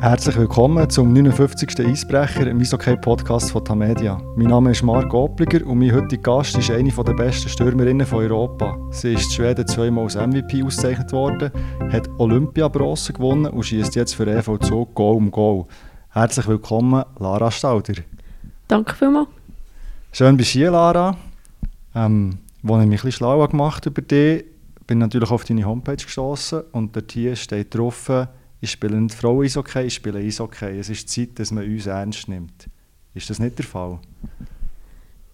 Herzlich willkommen zum 59. Eisbrecher im Eishockey-Podcast von Tamedia. Mein Name ist Marc Obliger und mein heutiger Gast ist eine der besten Stürmerinnen von Europa. Sie ist in Schweden zweimal als MVP ausgezeichnet worden, hat Olympiabronze gewonnen und schießt jetzt für EV Zug Goal um Goal. Herzlich willkommen, Lara Stauder. Danke vielmals. Schön bist du hier, Lara. Ähm, als ich mich ein bisschen schlau gemacht über dich, bin ich natürlich auf deine Homepage gestoßen und dort hier steht drauf, ich spiele nicht Frauen-Eishockey, ich spiele Eishockey. Es ist Zeit, dass man uns ernst nimmt. Ist das nicht der Fall?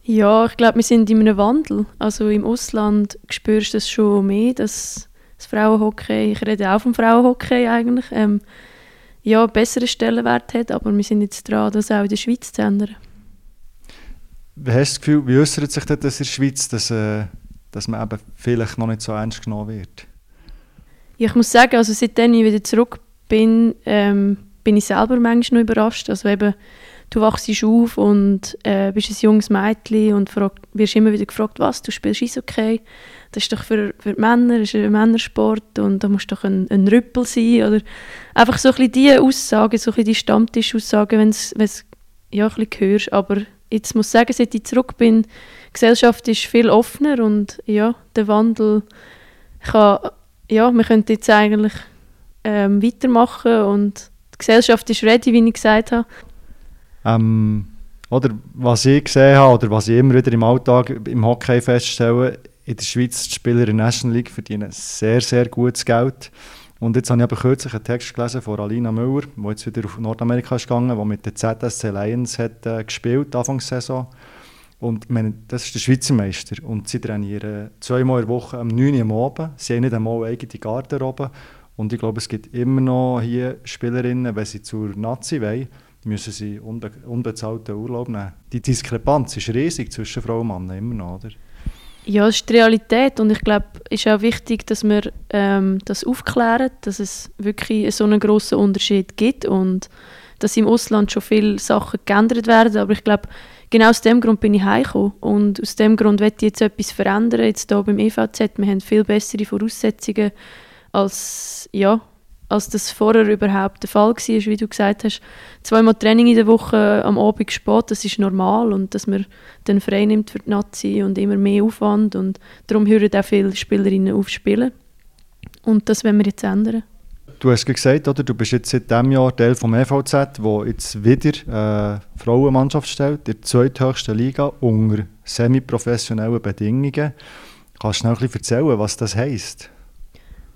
Ja, ich glaube, wir sind in einem Wandel. Also im Ausland spürst du das schon mehr, dass das Frauenhockey, ich rede auch vom Frauenhockey eigentlich, ähm, ja, besseren Stellenwert hat, aber wir sind jetzt dran, das auch in der Schweiz zu ändern. Wie hast du das Gefühl, wie äußert sich das in der Schweiz, dass, äh, dass man eben vielleicht noch nicht so ernst genommen wird? Ja, ich muss sagen, also seitdem ich wieder zurück bin, ähm, bin ich selber manchmal noch überrascht. Also eben, du wachst auf und äh, bist ein junges Mädchen und frag, wirst immer wieder gefragt, was, du spielst Eishockey? Das ist doch für, für Männer, das ist ein Männersport und da musst du doch ein, ein Rüppel sein. Oder einfach so ein bisschen diese Aussagen, so ein bisschen die Stammtischaussagen, wenn es ja, ein bisschen hörst. Aber jetzt muss ich sagen, seit ich zurück bin, die Gesellschaft ist viel offener und ja, der Wandel kann, ja, wir könnten jetzt eigentlich ähm, weitermachen und die Gesellschaft ist ready, wie ich gesagt habe. Ähm, oder was ich gesehen habe, oder was ich immer wieder im Alltag im Hockey feststelle, in der Schweiz die Spieler in der National League verdienen sehr, sehr gutes Geld. Und jetzt habe ich aber kürzlich einen Text gelesen von Alina Müller, die jetzt wieder auf Nordamerika ist gegangen, die mit der ZSC Lions hat, äh, gespielt Anfangssaison. Und meine, das ist der Schweizer Meister. Und sie trainieren zweimal in der Woche am 9 Uhr am Abend. Sie haben nicht einmal eigene Garderobe. Und ich glaube, es gibt immer noch hier Spielerinnen, wenn sie zur Nazi wollen, müssen sie unbe unbezahlten Urlaub nehmen. Die Diskrepanz ist riesig zwischen Frau und Mann, immer noch, oder? Ja, das ist die Realität und ich glaube, es ist auch wichtig, dass wir ähm, das aufklären, dass es wirklich so einen grossen Unterschied gibt und dass im Ausland schon viele Sachen geändert werden, aber ich glaube, genau aus dem Grund bin ich heimgekommen und aus dem Grund werde ich jetzt etwas verändern, jetzt hier beim EVZ, wir haben viel bessere Voraussetzungen als, ja, als das vorher überhaupt der Fall war, wie du gesagt hast. Zweimal Training in der Woche am Abend spät, das ist normal und dass man dann frei nimmt für die Nazi und immer mehr Aufwand und darum hören auch viele Spielerinnen auf spielen. Und das wollen wir jetzt ändern. Du hast gesagt, oder, du bist jetzt seit diesem Jahr Teil vom EVZ, wo jetzt wieder äh, Frauenmannschaft stellt, in der zweithöchsten Liga unter semi-professionellen Bedingungen. Kannst du noch ein bisschen erzählen, was das heisst?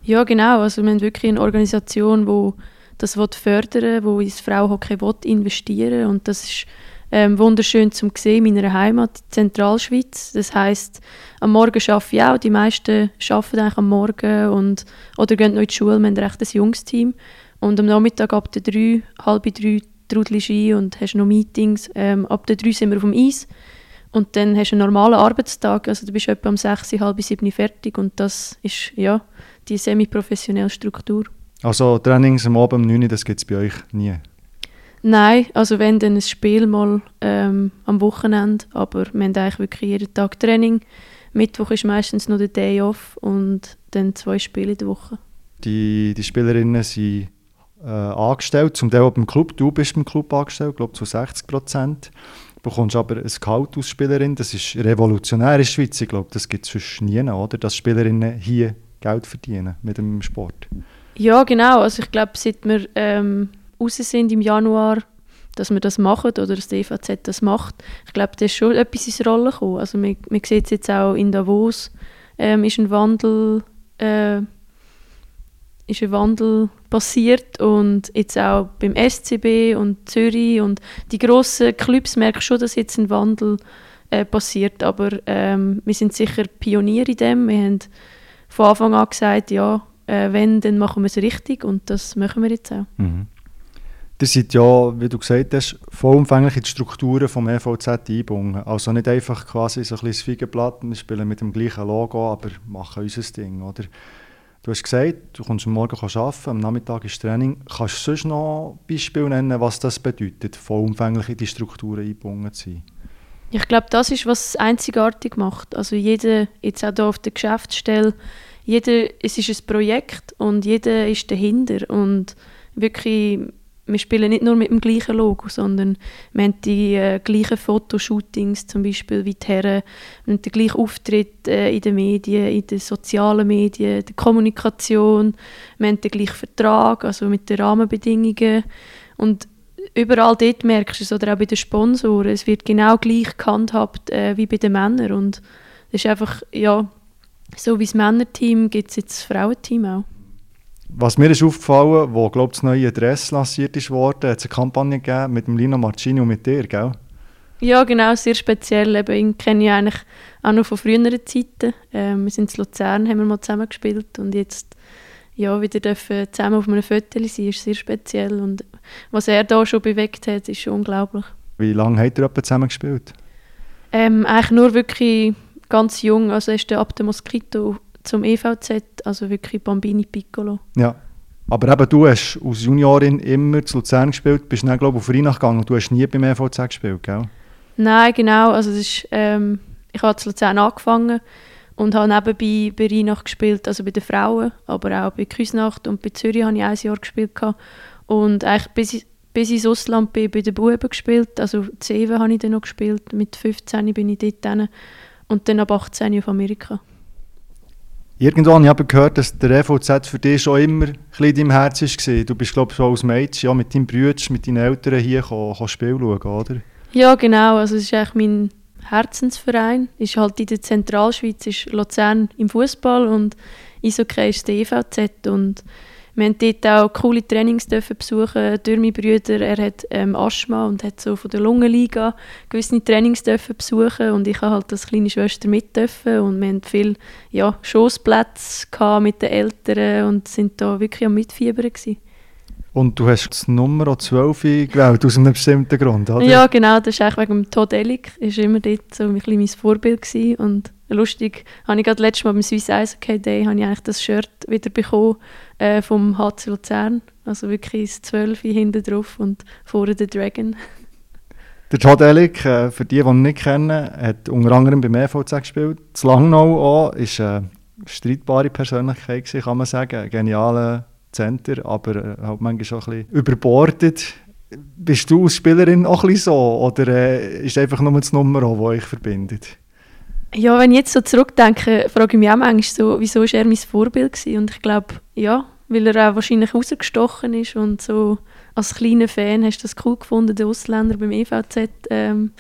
Ja, genau. Also wir haben wirklich eine Organisation, die das fördern will, die ins Frauenhockey investieren und das ist ähm, wunderschön zu sehen in meiner Heimat, in Zentralschweiz. Das heißt, am Morgen arbeite ich auch. Die meisten arbeiten eigentlich am Morgen und, oder gehen noch in die Schule. Wir haben ein recht junges Team. Und am Nachmittag ab der drei, halb drei trudelst ein und hast noch Meetings. Ähm, ab der drei sind wir auf dem Eis. Und dann hast du einen normalen Arbeitstag. Also du bist etwa um sechs, halb sieben fertig. Und das ist, ja, die semi-professionelle Struktur. Also Trainings am Abend um 9 Uhr, das gibt es bei euch nie? Nein, also wenn dann ein Spiel mal ähm, am Wochenende, aber wir haben eigentlich wirklich jeden Tag Training. Mittwoch ist meistens noch der Day off und dann zwei Spiele in der Woche. Die, die Spielerinnen sind äh, angestellt, zum Teil beim Club. Du bist beim Club angestellt, glaube zu 60 Prozent. Du bekommst aber ein Gehalt als Spielerin, das ist revolutionär in der Schweiz. Ich glaube, das gibt es sonst nie, oder? Dass Spielerinnen hier Geld verdienen mit dem Sport. Ja, genau. Also ich glaube, seit wir ähm, raus sind im Januar, dass wir das machen oder dass der EVZ das macht, ich glaube, da ist schon etwas ins Rollen gekommen. Also man, man sieht es jetzt auch in Davos, ähm, ist ein Wandel äh, ist ein Wandel passiert und jetzt auch beim SCB und Zürich und die grossen Clubs merken schon, dass jetzt ein Wandel äh, passiert, aber ähm, wir sind sicher Pionier in dem. Wir haben von Anfang an gesagt, ja, äh, wenn, dann machen wir es richtig und das machen wir jetzt auch. Mhm. Ihr seid ja, wie du gesagt hast, vollumfänglich in die Strukturen des EVZ eingebunden. Also nicht einfach quasi so ein bisschen Feigenblatt, wir spielen mit dem gleichen Logo, aber machen unser Ding, oder? Du hast gesagt, du kommst am Morgen arbeiten, am Nachmittag ist Training. Kannst du sonst noch Beispiele nennen, was das bedeutet, vollumfänglich in die Strukturen eingebunden zu sein? Ich glaube, das ist, was es einzigartig macht. Also jeder, jetzt auch hier auf der Geschäftsstelle, jeder, es ist ein Projekt und jeder ist dahinter. Und wirklich, wir spielen nicht nur mit dem gleichen Logo, sondern wir haben die äh, gleichen Fotoshootings, zum Beispiel wie die Herren, wir haben den gleichen Auftritt äh, in den Medien, in den sozialen Medien, der Kommunikation, wir haben den gleichen Vertrag, also mit den Rahmenbedingungen. Und überall dort merkst du es, oder auch bei den Sponsoren, es wird genau gleich gehandhabt äh, wie bei den Männern und das ist einfach, ja, so wie das Männerteam gibt es jetzt das Frauenteam auch. Was mir ist aufgefallen, wo glaub, das neue Dress lanciert ist worden, hat es eine Kampagne gegeben mit dem Lino Marcini und mit dir, gell? Ja, genau, sehr speziell. Eben, ihn kenne ich eigentlich auch noch von früheren Zeiten. Ähm, wir sind in Luzern, haben wir mal zusammen gespielt und jetzt ja, wieder dürfen zusammen auf einem Foto sein, ist sehr speziell. Und was er da schon bewegt hat, ist schon unglaublich. Wie lange habt ihr zusammen gespielt? Ähm, eigentlich nur wirklich ganz jung, also ist ab dem Moskito zum EVZ, also wirklich Bambini Piccolo. Ja, aber eben du hast als Juniorin immer zu Luzern gespielt, bist dann glaube ich auf Rheinach gegangen und du hast nie beim EVZ gespielt, gell? Nein, genau, also das ist, ähm, ich habe zu Luzern angefangen und habe nebenbei bei Rheinach gespielt, also bei den Frauen, aber auch bei Küsnacht und bei Zürich habe ich ein Jahr gespielt gehabt. Und eigentlich bis ich, bis ins Ausland bin, bei den Buben gespielt, also 7 habe ich dann noch gespielt, mit 15 bin ich dort hin und dann ab 18 auf Amerika. Irgendwo habe ich gehört, dass der EVZ für dich schon immer ein bisschen in deinem Herz war. Du bist, glaube ich, schon als Mädchen ja, mit deinem Bruder, mit deinen Eltern hier kann, kann Spiel schauen, oder? Ja, genau. Also es ist eigentlich mein Herzensverein. Ist halt in der Zentralschweiz ist Luzern im Fußball und Eishockey ist der EVZ und wir haben dort auch coole Trainings dürfen besuchen durch meine Brüder. Er hat ähm, Asthma und hat so von der Lungenliga gewisse Trainings dürfen besuchen und ich habe halt als kleine Schwester mit dürfen und wir hatten viele ja, Schossplätze mit den Eltern und sind da wirklich am Mitfiebern gewesen. Und du hast das Nummer 12 gewählt, aus einem bestimmten Grund, oder? Ja, genau. Das ist eigentlich wegen dem Todd Ellick. Er war immer dort so ein bisschen mein Vorbild. Gewesen. Und lustig, habe ich gerade letztes Mal beim Swiss Ice Hockey Day habe ich eigentlich das Shirt wieder bekommen äh, vom HC Luzern. Also wirklich das 12 hinten drauf und vorne der Dragon. Der Todd Ellick, äh, für die, die ihn nicht kennen, hat unter anderem beim EVZ gespielt. Das Langnau auch, ist eine streitbare Persönlichkeit, kann man sagen. Ein genialer Center, aber äh, halt manchmal schon ein bisschen überbordet. Bist du als Spielerin auch ein bisschen so? Oder äh, ist einfach nur das Nummer, das euch verbindet? Ja, wenn ich jetzt so zurückdenke, frage ich mich auch manchmal so, wieso war er mein Vorbild gewesen? Und ich glaube, ja, weil er auch wahrscheinlich rausgestochen ist und so als kleiner Fan hast du das cool gefunden, den Ausländer beim EVZ ähm,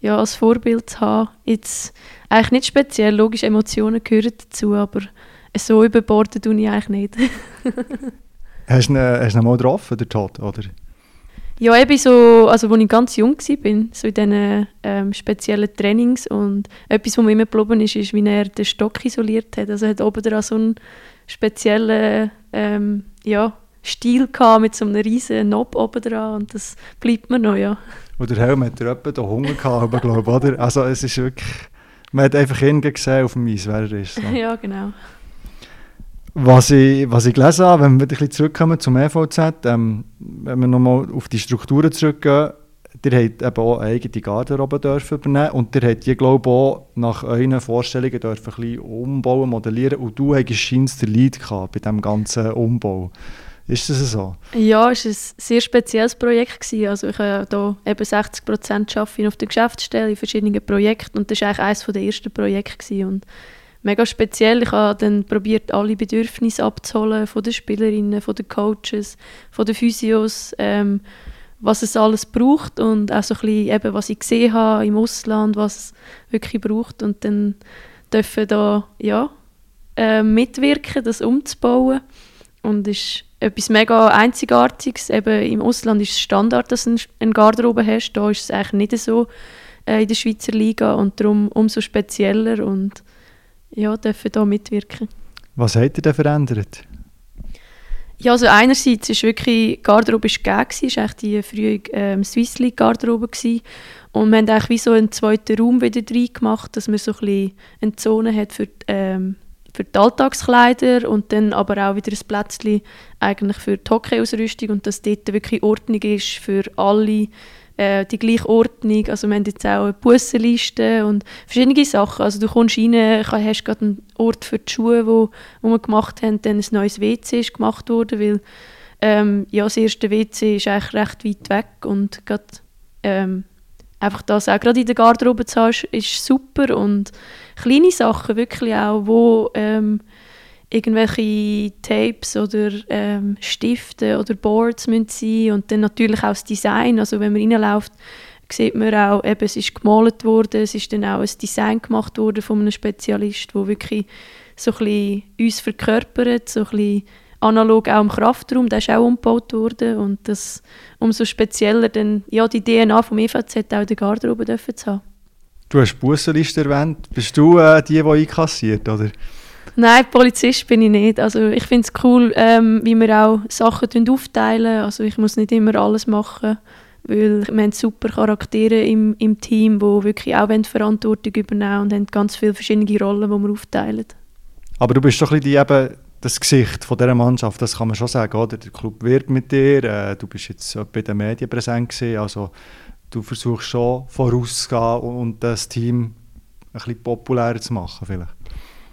ja, als Vorbild zu haben. Jetzt eigentlich nicht speziell, logisch, Emotionen gehören dazu, aber so überbordet tue ich eigentlich nicht. ihn, hast du ihn mal getroffen, der Todd, oder? Ja, eben so, also als ich ganz jung war, so in diesen ähm, speziellen Trainings und etwas, was mir immer geblieben ist, ist, wie er den Stock isoliert hat. Also er hat oben dran so einen speziellen ähm, ja, Stil gehabt, mit so einem riesen Knob oben dran und das bleibt mir noch, ja. Und der Helm hat etwa den Hunger gehabt, glaube ich, oder? Also es ist wirklich, man hat einfach ihn gesehen auf dem Eis, wer er ist. So. ja, genau. Was ich, was ich gelesen habe, wenn wir ein bisschen zurückkommen zum EVZ, ähm, wenn wir nochmal auf die Strukturen zurückgehen, ihr habt eben auch eine eigene Garderobe dürfen übernehmen und ihr habt die, glaube ich, auch nach euren Vorstellungen dürfen ein bisschen umbauen, modellieren und du hast scheinbar den Lead gehabt bei diesem ganzen Umbau. Ist das so? Ja, es war ein sehr spezielles Projekt. Gewesen. Also ich habe hier eben 60 Prozent auf der Geschäftsstelle in verschiedenen Projekten und das war eigentlich eines der ersten Projekte. Gewesen. Und mega speziell. Ich habe dann probiert, alle Bedürfnisse abzuholen von den Spielerinnen, von den Coaches, von den Physios, ähm, was es alles braucht und auch so ein bisschen eben, was ich gesehen habe im Ausland, was es wirklich braucht und dann dürfen da ja äh, mitwirken, das umzubauen und ist etwas mega Einzigartiges. Eben im Ausland ist es Standard, dass du eine Garderobe hast. Da ist es eigentlich nicht so äh, in der Schweizer Liga und darum umso spezieller und ja, dürfen hier mitwirken. Was hat ihr denn verändert? Ja, also einerseits ist wirklich, die Garderobe war gegeben, war die frühe ähm, Swiss League Garderobe gewesen. Und wir haben eigentlich wie so einen zweiten Raum wieder rein gemacht, dass man so ein bisschen eine Zone hat für die, ähm, für die Alltagskleider und dann aber auch wieder ein Plätzchen eigentlich für die Hockeyausrüstung und dass dort wirklich Ordnung ist für alle äh, die gleiche Ordnung. Also wir haben jetzt auch eine Bussenliste und verschiedene Sachen. Also du kommst rein, hast gerade einen Ort für die Schuhe, wo, wo wir gemacht haben, dann ein neues WC ist gemacht worden, weil ähm, ja, das erste WC ist eigentlich recht weit weg und grad, ähm, einfach das auch gerade in der Garderobe zu haben, ist, ist, super und kleine Sachen wirklich auch, wo ähm, irgendwelche Tapes oder ähm, Stifte oder Boards müssen sein und dann natürlich auch das Design, also wenn man reinläuft, sieht man auch, eben, es ist gemalt worden, es ist dann auch ein Design gemacht worden von einem Spezialist, wo wirklich so ein bisschen uns verkörpert, so ein bisschen analog auch im Kraftraum, der ist auch umgebaut worden und das umso spezieller dann ja, die DNA vom EVZ auch in der Garderobe dürfen zu haben. Du hast Bussenliste erwähnt. Bist du äh, die, die einkassiert, oder? Nein, Polizist bin ich nicht. Also ich finde es cool, ähm, wie wir auch Sachen aufteilen. Also ich muss nicht immer alles machen, weil wir haben super Charaktere im, im Team, die wirklich auch Verantwortung übernehmen und haben ganz viele verschiedene Rollen, die wir aufteilen. Aber du bist doch ein die, eben das Gesicht von dieser Mannschaft, das kann man schon sagen. Oder? Der Club wird mit dir, äh, du bist jetzt bei den Medien präsent gewesen, also du versuchst schon vorauszugehen und das Team ein bisschen populärer zu machen vielleicht.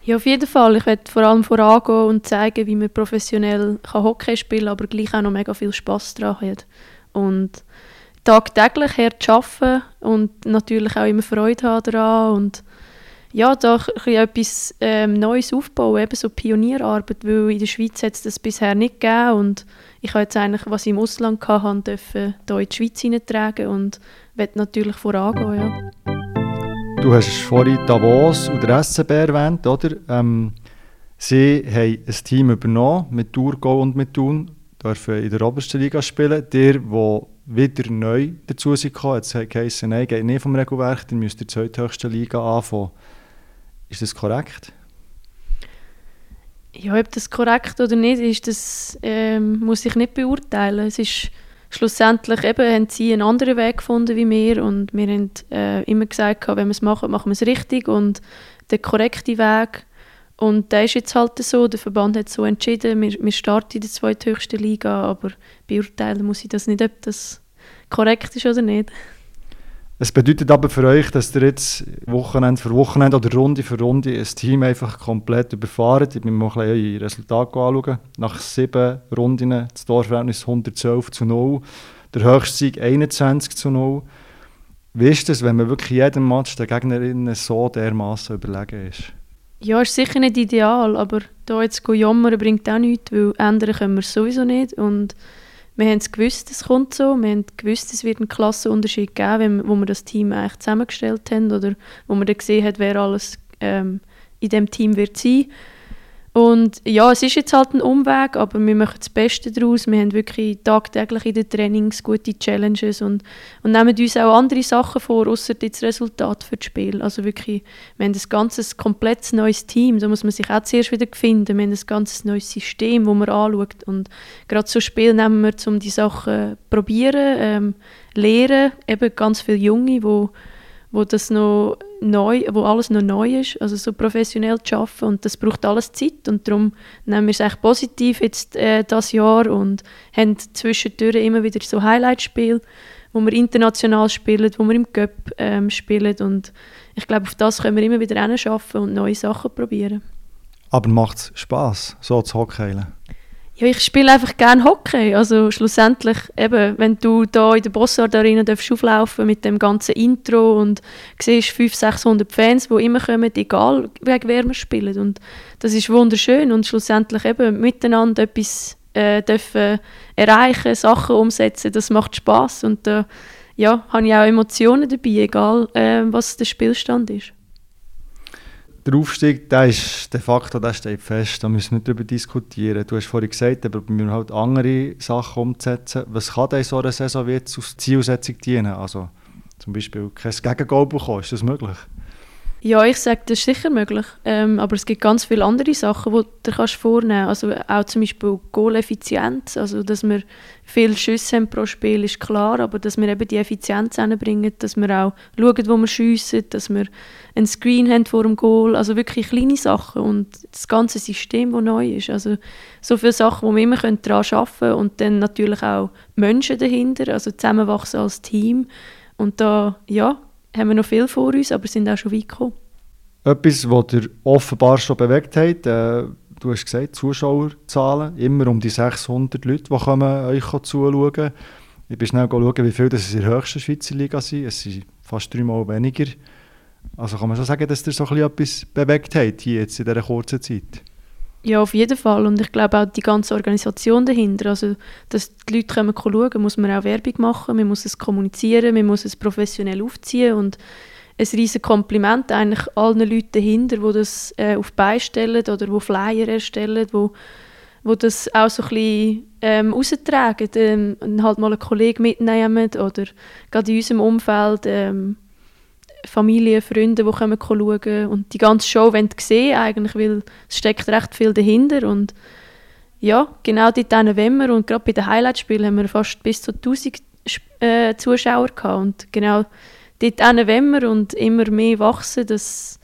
Ja, auf jeden Fall. Ich werde vor allem vorangehen und zeigen, wie man professionell Hockey spielen kann, aber gleich auch noch mega viel Spass daran hat. Und tagtäglich hart arbeiten und natürlich auch immer Freude haben daran und ja, da etwas ähm, Neues aufbauen, eben so Pionierarbeit, weil in der Schweiz hat es das bisher nicht gegeben und ich habe jetzt eigentlich, was ich im Ausland hatte, hier in die Schweiz hineintragen und werde natürlich vorangehen, ja. Du hast vorhin Davos und der SCB erwähnt, oder? Ähm, sie haben ein Team übernommen mit Thurgau und mit Thun, dürfen in der obersten Liga spielen. Der, der wieder neu dazu gekommen, jetzt heisst nein, geht nicht vom Regelwerk, dann müsst ihr die zweithöchste Liga anfangen. Ist das korrekt? Ja, ob das korrekt oder nicht ist, das ähm, muss ich nicht beurteilen. Es ist schlussendlich eben, haben sie einen anderen Weg gefunden wie wir und wir haben äh, immer gesagt, wenn wir es machen, machen wir es richtig und der korrekte Weg und der ist jetzt halt so, der Verband hat so entschieden, wir, wir starten in der zweithöchsten Liga, aber beurteilen muss ich das nicht, ob das korrekt ist oder nicht. Es bedeutet aber für euch, dass ihr jetzt Wochenende für Wochenende oder Runde für Runde ein Team einfach komplett überfahrt. Ich bin mal eure Resultate anschauen. Nach sieben Runden das Torverhältnis 112 zu 0. Der höchste Sieg 21 zu 0. Wie ist es, wenn man wirklich jeden Match der Gegnerin so dermaßen überlegen ist? Ja, ist sicher nicht ideal, aber da jetzt jammern bringt auch nichts, weil ändern können wir es sowieso nicht. Und wir haben es gewusst, es kommt so. Wir haben gewusst, es wird einen Klassenunterschied geben, wo wir das Team eigentlich zusammengestellt haben oder wo man dann gesehen hat, wer alles ähm, in dem Team wird sein. Und ja, es ist jetzt halt ein Umweg, aber wir machen das Beste daraus. Wir haben wirklich tagtäglich in den Trainings gute Challenges und, und nehmen uns auch andere Sachen vor, außer das Resultat für das Spiel. Also wirklich, wir haben ein ganzes, komplett neues Team, da muss man sich auch zuerst wieder finden. Wir haben ein ganz neues System, das man anschaut und gerade so Spiel nehmen wir, um die Sachen zu probieren, ähm, lernen, eben ganz viele Junge, die wo das noch neu, wo alles noch neu ist, also so professionell zu arbeiten und das braucht alles Zeit und darum nehmen wir es echt positiv jetzt äh, das Jahr und haben zwischendurch immer wieder so Highlight-Spiele, wo wir international spielen, wo wir im Cup ähm, spielen und ich glaube, auf das können wir immer wieder arbeiten und neue Sachen probieren. Aber macht es Spass, so zu hockeyen? Ja, ich spiele einfach gerne Hockey. Also schlussendlich, eben, wenn du da in der Bossard Arena darfst auflaufen mit dem ganzen Intro und siehst 500, 600 Fans, die immer kommen, egal wegen wer wir spielen. Und das ist wunderschön und schlussendlich eben miteinander etwas äh, dürfen erreichen, Sachen umsetzen, das macht Spaß und da äh, ja, habe ich auch Emotionen dabei, egal äh, was der Spielstand ist der Aufstieg, der ist de facto, der steht fest, da müssen wir nicht darüber diskutieren. Du hast vorhin gesagt, aber wir müssen halt andere Sachen umsetzen. Was kann denn so eine Saison jetzt als Zielsetzung dienen? Also zum Beispiel kein Gegengol bekommen, ist das möglich? Ja, ich sage, das ist sicher möglich. Ähm, aber es gibt ganz viele andere Sachen, die du kannst vornehmen kannst. Also auch zum Beispiel Goal-Effizienz. Also, dass wir viele Schüsse haben pro Spiel, ist klar. Aber dass wir eben die Effizienz hinbringen, dass wir auch schauen, wo wir schiessen, dass wir ein Screen haben vor dem Goal. Also wirklich kleine Sachen. Und das ganze System, das neu ist. Also so viele Sachen, wo wir immer daran arbeiten können. Und dann natürlich auch Menschen dahinter. Also zusammenwachsen als Team. Und da, ja, haben wir noch viel vor uns, aber sind auch schon weit gekommen. Etwas, was ihr offenbar schon bewegt hat, äh, du hast gesagt, Zuschauerzahlen, immer um die 600 Leute, die euch zuschauen. Ich bin schnell schauen, wie viel das in der höchsten Schweizer Liga sind. Es sind fast dreimal weniger. Also kann man schon sagen, dass ihr so etwas bewegt hat, hier jetzt in dieser kurzen Zeit? Ja, auf jeden Fall. Und ich glaube auch die ganze Organisation dahinter. Also, dass die Leute kommen schauen, muss man auch Werbung machen, man muss es kommunizieren, man muss es professionell aufziehen und ein riesiges Kompliment eigentlich allen Leuten dahinter, die das äh, auf beistellen oder die Flyer erstellen, wo wo das auch so ein bisschen ähm, raustragen ähm, halt mal einen Kollegen mitnehmen oder gerade in unserem Umfeld ähm, Familie, Freunde, die kommen schauen und die ganze Show wollen sehen eigentlich, weil es steckt recht viel dahinter und ja, genau dort wollen wir und gerade bei den Highlight-Spielen haben wir fast bis zu 1000 äh, Zuschauer gehabt und genau dort wollen wir und immer mehr wachsen, dass,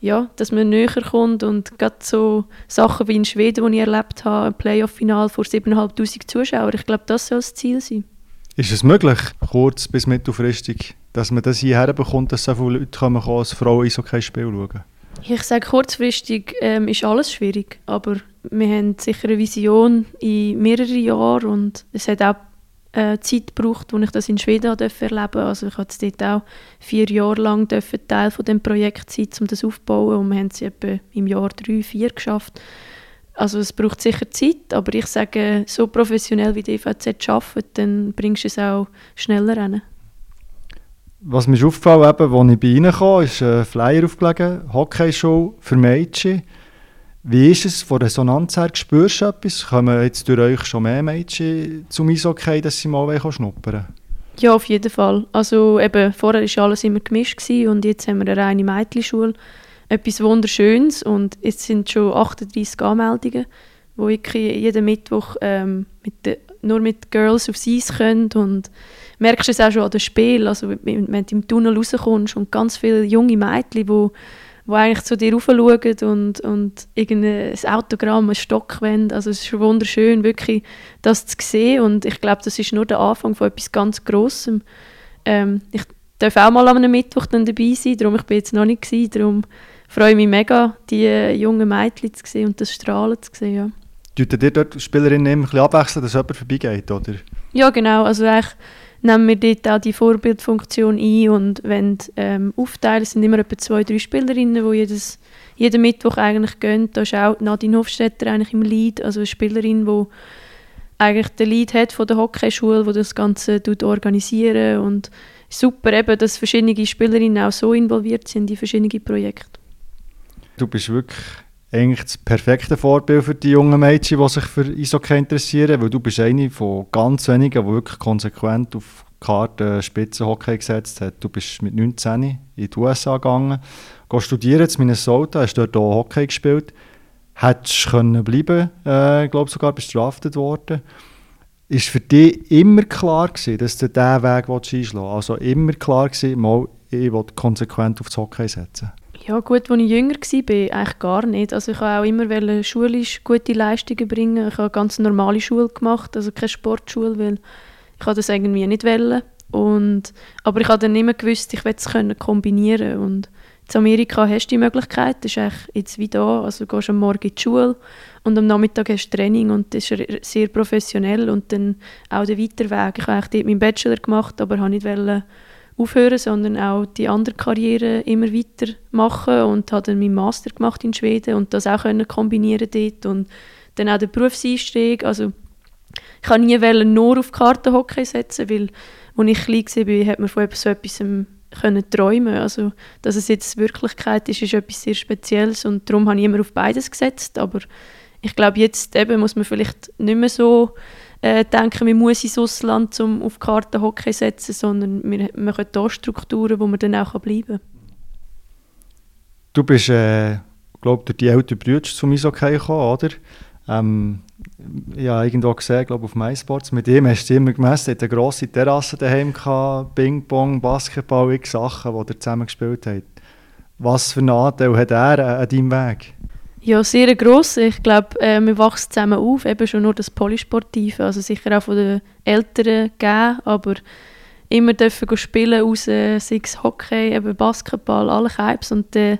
ja, dass man näher kommt und gerade so Sachen wie in Schweden, die ich erlebt habe, ein Playoff-Final vor 7'500 Zuschauern, ich glaube, das soll das Ziel sein. Ist es möglich, kurz- bis mittelfristig, dass man das hierher bekommt, dass so viele Leute kommen als Frauen so kein Spiel schauen? Ich sage, kurzfristig ähm, ist alles schwierig, aber wir haben sicher eine Vision in mehreren Jahren und es hat auch äh, Zeit gebraucht, als ich das in Schweden erleben durfte. Also ich durfte dort auch vier Jahre lang Teil von dem Projekt sein, um das aufzubauen und wir haben es etwa im Jahr drei, vier geschafft. Also es braucht sicher Zeit, aber ich sage, so professionell wie die EVZ arbeitet, dann bringst du es auch schneller hin. Was mir ist aufgefallen, als ich bei Ihnen kam, ist ein Flyer aufgelegen, Hockeyshow für Mädchen. Wie ist es von Resonanz her? Spürst du etwas? Kommen jetzt durch euch schon mehr Mädchen zum Eishockey, dass sie mal schnuppern Ja, auf jeden Fall. Also eben, vorher war alles immer gemischt und jetzt haben wir eine reine Mädchenschule etwas Wunderschönes und es sind schon 38 Anmeldungen, wo ich jeden Mittwoch ähm, mit de, nur mit Girls aufs Eis können und merkst es auch schon an dem Spiel, also wenn, du im Tunnel rauskommst und ganz viele junge Mädchen, die wo eigentlich zu dir raufschauen und, und irgendein Autogramm, einen Stock wollen. Also es ist wunderschön, wirklich das zu sehen und ich glaube, das ist nur der Anfang von etwas ganz Grossem. Ähm, ich darf auch mal an einem Mittwoch dann dabei sein, darum ich bin jetzt noch nicht gewesen, darum freue mich mega, die jungen Mädchen zu sehen und das Strahlen zu sehen. Ja. Tut ihr dort Spielerinnen immer ein bisschen abwechseln, dass jemand vorbeigeht, oder? Ja, genau. Also eigentlich nehmen wir dort auch die Vorbildfunktion ein und wenn ähm, aufteilen, sind immer etwa zwei, drei Spielerinnen, die jedes, jeden Mittwoch eigentlich gehen. Da ist auch Nadine Hofstetter eigentlich im Lead, also eine Spielerin, die eigentlich den Lead hat von der Hockeyschule, die das Ganze organisieren und super eben, dass verschiedene Spielerinnen auch so involviert sind in verschiedene Projekte. Du bist wirklich eigentlich das perfekte Vorbild für die jungen Mädchen, die sich für Eishockey interessieren, weil du bist eine von ganz wenigen, die wirklich konsequent auf Karte Spitzenhockey gesetzt hat. Du bist mit 19 in die USA gegangen, gehst studieren in Minnesota, hast dort auch Hockey gespielt, hättest können bleiben, äh, glaube sogar bestraftet worden. Ist für dich immer klar gewesen, dass du diesen Weg einschlagen willst? Also immer klar gewesen, mal, ich will konsequent auf das Hockey setzen? Ja gut, als ich jünger war, eigentlich gar nicht. Also ich wollte auch immer schulisch gute Leistungen bringen. Ich habe eine ganz normale Schule gemacht, also keine Sportschule, weil ich das irgendwie nicht wollen. Und, aber ich habe dann immer gewusst, ich es kombinieren und in Amerika hast du die Möglichkeit, das ist eigentlich jetzt wie da, also du gehst am Morgen in die Schule und am Nachmittag hast du Training und das ist sehr professionell und dann auch der Weiterweg. Ich habe dort meinen Bachelor gemacht, aber habe nicht wollen aufhören, sondern auch die andere Karriere immer weiter machen und habe dann meinen Master gemacht in Schweden und das auch können kombinieren dort und dann auch den Berufseinstieg, also ich kann nie nur auf Kartenhockey setzen, weil als ich klein war, hat man von so etwas können träumen. Also dass es jetzt Wirklichkeit ist, ist etwas sehr Spezielles und darum habe ich immer auf beides gesetzt, aber ich glaube, jetzt eben muss man vielleicht nicht mehr so äh, denken, man muss ins Ausland um auf die Karte Hockey setzen, sondern wir machen hier Strukturen, wo man dann auch bleiben kann. Du bist, äh, glaube durch die älteren Brüder zum Eishockey gekommen, oder? Ähm, habe irgendwo gesehen, glaube auf MySports, mit ihm hast du immer gemessen, er eine grosse Terrasse daheim, Ping-Pong, Basketball, x Sachen, die er zusammen gespielt hat. Was für einen Anteil hat er an deinem Weg? Ja, sehr gross. Ich glaube, äh, wir wachsen zusammen auf, eben schon nur das Polysportive, also sicher auch von den Eltern gegeben, aber immer dürfen spielen raus, sei es Hockey, eben Basketball, alle Hypes und dann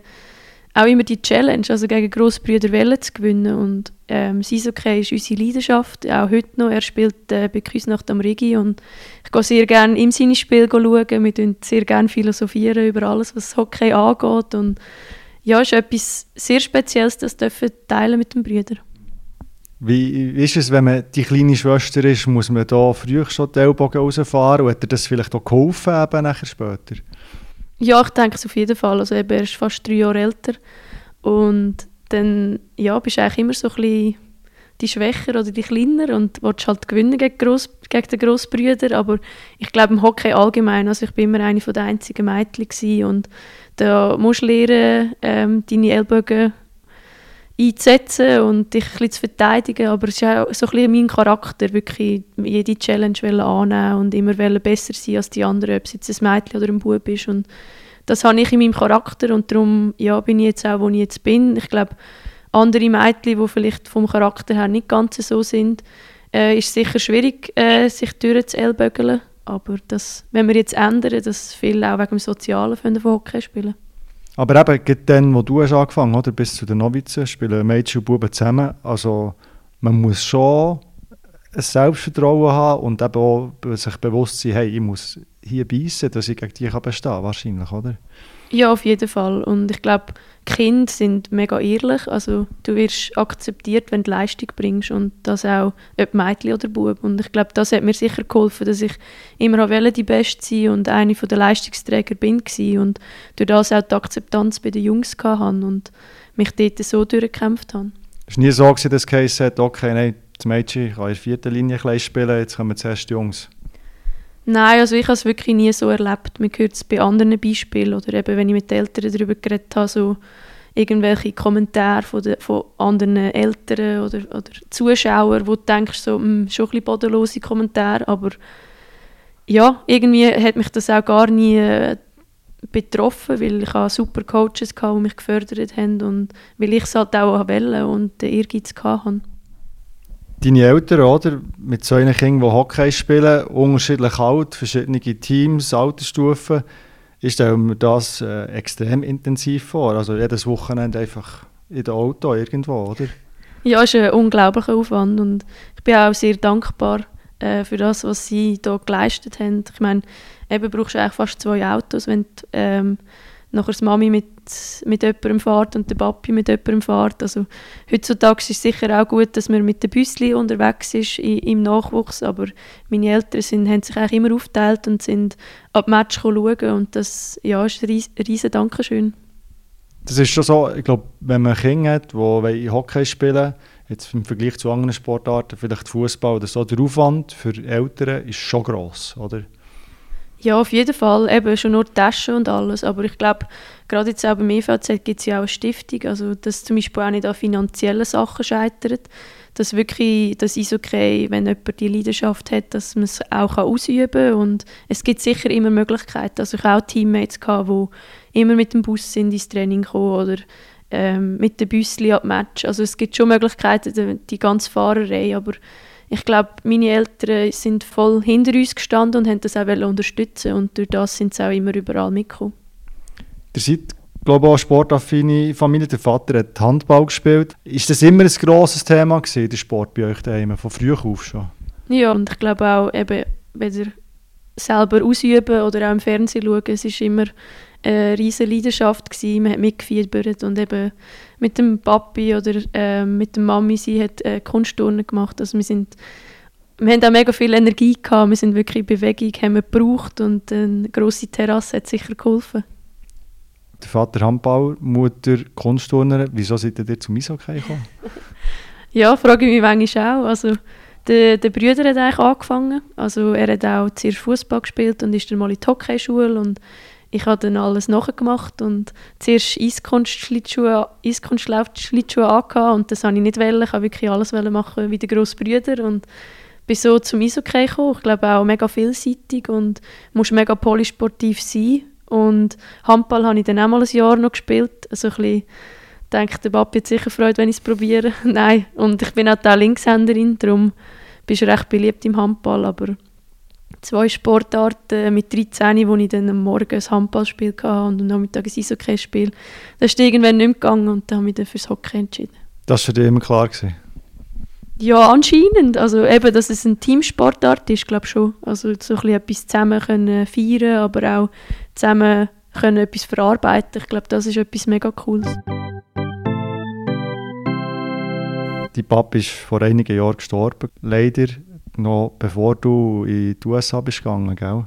auch immer die Challenge, also gegen Grossbrüder Welle zu gewinnen. Und ähm, Eishockey ist unsere Leidenschaft, auch heute noch. Er spielt äh, bei Küsnacht am Rigi und ich gehe sehr gerne ihm seine Spiele schauen. Wir philosophieren sehr gerne über alles, was Hockey angeht. Und ja, es ist etwas sehr Spezielles, das dürfen teilen mit den Brüdern. Wie ist es, wenn man die kleine Schwester ist, muss man da früh schon die Ellbogen rausfahren und hat dir das vielleicht auch geholfen eben nachher später? Ja, ich denke es auf jeden Fall. Also eben, er ist fast drei Jahre älter und dann ja, bist du eigentlich immer so ein bisschen die Schwächer oder die Kleiner und willst halt gewinnen gegen, Gross, gegen den Grossbrüder, aber ich glaube im Hockey allgemein, also ich bin immer eine der einzigen Mädchen und da musst du lernen, ähm, deine Ellbogen einzusetzen und dich ein bisschen zu verteidigen, aber es ist auch so ein bisschen mein Charakter, wirklich jede Challenge annehmen und immer besser sein als die anderen, ob es jetzt ein Mädchen oder ein Bub ist. Und das habe ich in meinem Charakter und darum ja, bin ich jetzt auch, wo ich jetzt bin. Ich glaube, andere Mädchen, die vielleicht vom Charakter her nicht ganz so sind, äh, ist sicher schwierig, äh, sich durchzuellbögeln, aber das, wenn wir jetzt ändern, dass viele auch wegen dem Sozialen von Hockey spielen. Aber eben, dann, wo du hast angefangen hast, bis zu den Novizen, spielen Mädchen und Buben zusammen. Also man muss schon ein Selbstvertrauen haben und eben auch sich bewusst sein, hey, ich muss hier beißen, dass ich gegen die bestehen kann, wahrscheinlich, oder? Ja, auf jeden Fall. Und ich glaube, Kinder sind mega ehrlich. Also du wirst akzeptiert, wenn du Leistung bringst und das auch, ob Mädchen oder Bub. Und ich glaube, das hat mir sicher geholfen, dass ich immer wollte, die Beste sein und eine der Leistungsträger bin und durch das auch die Akzeptanz bei den Jungs hatte und mich dort so durchgekämpft habe. Es war nie so, dass das Case hat, okay, nein, das Mädchen kann in der vierten Linie spielen, jetzt kommen zuerst die Jungs. Nein, also ich habe es wirklich nie so erlebt. Man hört es bei anderen Beispielen oder eben, wenn ich mit den Eltern darüber geredet habe, so irgendwelche Kommentare von, de, von anderen Eltern oder, oder Zuschauern, wo du denkst, so, mh, hm, schon ein bisschen bodenlose Kommentare, aber ja, irgendwie hat mich das auch gar nie äh, betroffen, weil ich auch super Coaches hatte, die mich gefördert haben und weil ich es halt auch wollte und den Ehrgeiz hatte deine Eltern, oder? Mit so einem Kind, die Hockey spielen, unterschiedlich alt, verschiedene Teams, Altersstufen, ist das äh, extrem intensiv vor. Also jedes Wochenende einfach in dem Auto irgendwo, oder? Ja, es ist ein unglaublicher Aufwand und ich bin auch sehr dankbar äh, für das, was sie hier geleistet haben. Ich meine, eben brauchst du eigentlich fast zwei Autos, wenn du ähm, nachher die Mami mit, mit jemandem fährt und der Papi mit jemandem fährt. Also, heutzutage ist es sicher auch gut, dass man mit dem Büsli unterwegs ist i, im Nachwuchs, aber meine Eltern sind, haben sich eigentlich immer aufgeteilt und sind ab Match schauen und das ja, ist ein riesen, riesen Dankeschön. Das ist schon so, ich glaube, wenn man Kinder hat, die Hockey spielen jetzt im Vergleich zu anderen Sportarten, vielleicht Fußball oder so, der Aufwand für Eltern ist schon gross, oder? Ja, auf jeden Fall. Eben schon nur Taschen und alles. Aber ich glaube, gerade jetzt auch beim EVZ gibt es ja auch eine Stiftung, also dass zum Beispiel auch nicht an finanziellen Sachen scheitert. Dass wirklich das ist okay, wenn jemand die Leidenschaft hat, dass man es auch ausüben kann. Und es gibt sicher immer Möglichkeiten. Also ich hatte auch Teammates, die immer mit dem Bus sind ins Training kommen oder ähm, mit dem Büsschen ab Match. Also es gibt schon Möglichkeiten, die ganze Fahrerei, aber ich glaube, meine Eltern sind voll hinter uns gestanden und haben das auch unterstützen und durch das sind sie auch immer überall mitgekommen. Ihr seid, glaube ich, auch sportaffine Familie. Der Vater hat Handball gespielt. Ist das immer ein grosses Thema gewesen, der Sport bei euch daheim, von früh auf schon? Ja, und ich glaube auch, eben, weder selber ausüben oder auch im Fernsehen schauen, es ist immer eine riesige Leidenschaft gewesen. Man hat mitgefiebert und eben mit dem Papi oder äh, mit der Mami, sie hat äh, Kunstturnen gemacht. Also wir sind wir haben auch mega viel Energie gehabt, wir sind wirklich in Bewegung, haben wir gebraucht und eine grosse Terrasse hat sicher geholfen. Der Vater Handball, Mutter Kunstturner, wieso seid ihr zum Eishockey gekommen? ja, frage ich mich manchmal auch. Also, der, der Brüder hat eigentlich angefangen, also er hat auch zuerst Fußball gespielt und ist dann mal in die Hockeyschule und ich habe dann alles nachgemacht und zuerst Eiskunstschlittschuhe, Eiskunstlaufschlittschuhe angehabt und das habe ich nicht wollen. Ich wollte wirklich alles machen wie die Grossbrüder und bin so zum Eishockey gekommen. Ich glaube auch mega vielseitig und muss mega polysportiv sein. Und Handball habe ich dann auch mal ein Jahr noch gespielt. Also ein bisschen, denke, der Papi hat sicher Freude, wenn ich es probiere. Nein, und ich bin auch Linkshänderin, darum bist du recht beliebt im Handball, aber zwei Sportarten mit 13, wo ich dann am Morgen ein Handballspiel hatte und am Nachmittag ein Eishockey-Spiel. Das ist irgendwann nicht mehr gegangen und dann habe ich mich für das Hockey entschieden. Das war für dich immer klar? Gewesen. Ja, anscheinend. Also eben, dass es ein Teamsportart ist, glaube ich schon. Also so ein bisschen etwas zusammen können feiern, aber auch zusammen können etwas verarbeiten. Ich glaube, das ist etwas mega Cooles. Dein Papa ist vor einigen Jahren gestorben, leider noch bevor du in die USA bist gegangen, gell?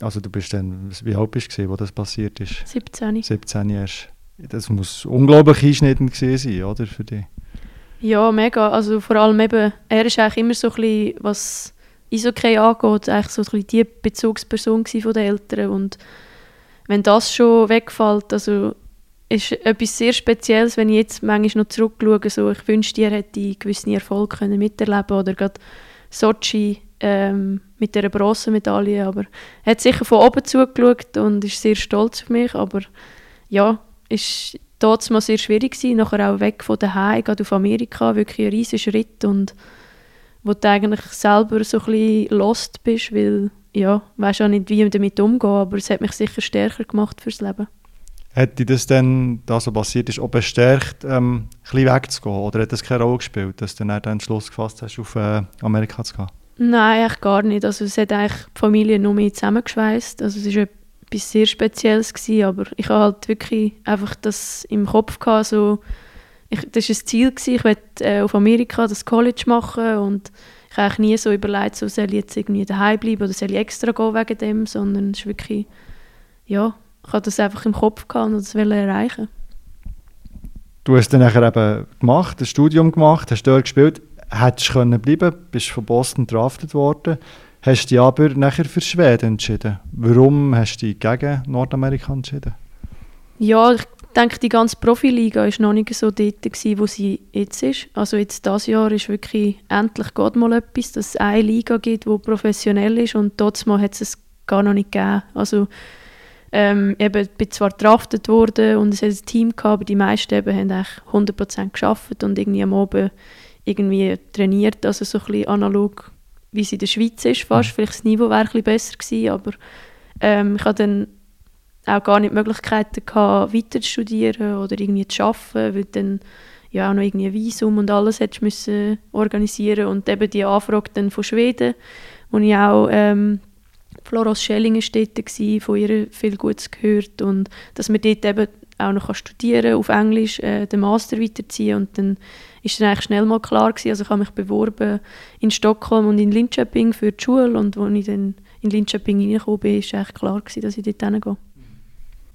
Also du bist dann, wie alt bist du, wo das passiert ist? 17. 17 erst. Das muss unglaublich einschneidend gewesen sein, oder, für dich? Ja, mega. Also vor allem eben, er ist eigentlich immer so ein bisschen, was Eishockey angeht, eigentlich so ein bisschen die Bezugsperson von den Eltern und wenn das schon wegfällt, also ist etwas sehr Spezielles, wenn ich jetzt manchmal noch zurückschaue, so, ich wünschte, er hätte gewisse Erfolg können miterleben oder gerade Sochi ähm, mit dieser Bronzemedaille, aber er hat sicher von oben zugeschaut und ist sehr stolz auf mich, aber ja, ist dort mal sehr schwierig gewesen, nachher auch weg von daheim, gerade auf Amerika, wirklich ein riesiger Schritt und wo du eigentlich selber so ein bisschen lost bist, weil ja, weiß auch nicht, wie ich damit umgehen, aber es hat mich sicher stärker gemacht fürs Leben. Hätte das dann, das was passiert ist, auch bestärkt, ähm, ein bisschen wegzugehen? Oder hat das keine Rolle gespielt, dass du dann den Entschluss gefasst hast, auf äh, Amerika zu gehen? Nein, eigentlich gar nicht. Also es hat eigentlich die Familie nur mehr zusammengeschweißt. Also es war etwas sehr Spezielles, gewesen, aber ich habe halt wirklich einfach das im Kopf gehabt, so, ich, das war ein Ziel, gewesen, ich wollte äh, auf Amerika das College machen und ich habe nie so überlegt, so, soll ich jetzt irgendwie daheim bleiben oder soll ich extra gehen wegen dem, sondern es ist wirklich, ja, ich hatte das einfach im Kopf gehabt und das erreichen. Du hast dann nachher eben gemacht, ein Studium gemacht, hast dort gespielt, hättest können bleiben, bist von Boston drafted worden, hast dich aber nachher für Schweden entschieden. Warum hast du dich gegen Nordamerika entschieden? Ja, ich denke, die ganze Profiliga war noch nicht so dort, gewesen, wo sie jetzt ist. Also jetzt dieses Jahr ist wirklich endlich geht mal etwas, dass es eine Liga gibt, die professionell ist und trotzdem hat es gar noch nicht gegeben. Also ähm, eben, bin zwar draftet worden und es hat ein Team gehabt, aber die meisten eben haben eigentlich 100% geschafft und irgendwie am Abend irgendwie trainiert, also so ein bisschen analog, wie es in der Schweiz ist fast. Mhm. Vielleicht das Niveau wäre ein bisschen besser gewesen, aber ähm, ich hatte dann auch gar nicht die Möglichkeiten gehabt, weiter zu studieren oder irgendwie zu arbeiten, weil dann ja auch noch irgendwie ein Visum und alles hättest müssen organisieren und eben die Anfrage dann von Schweden, wo ich auch ähm, Floros Schelling war dort, von ihr viel Gutes gehört und dass man dort eben auch noch studieren auf Englisch, äh, den Master weiterziehen und dann ist dann eigentlich schnell mal klar gewesen, also ich habe mich beworben in Stockholm und in Linköping für die Schule und als ich dann in Linköping reingekommen bin, ist eigentlich klar gewesen, dass ich dort hingehe.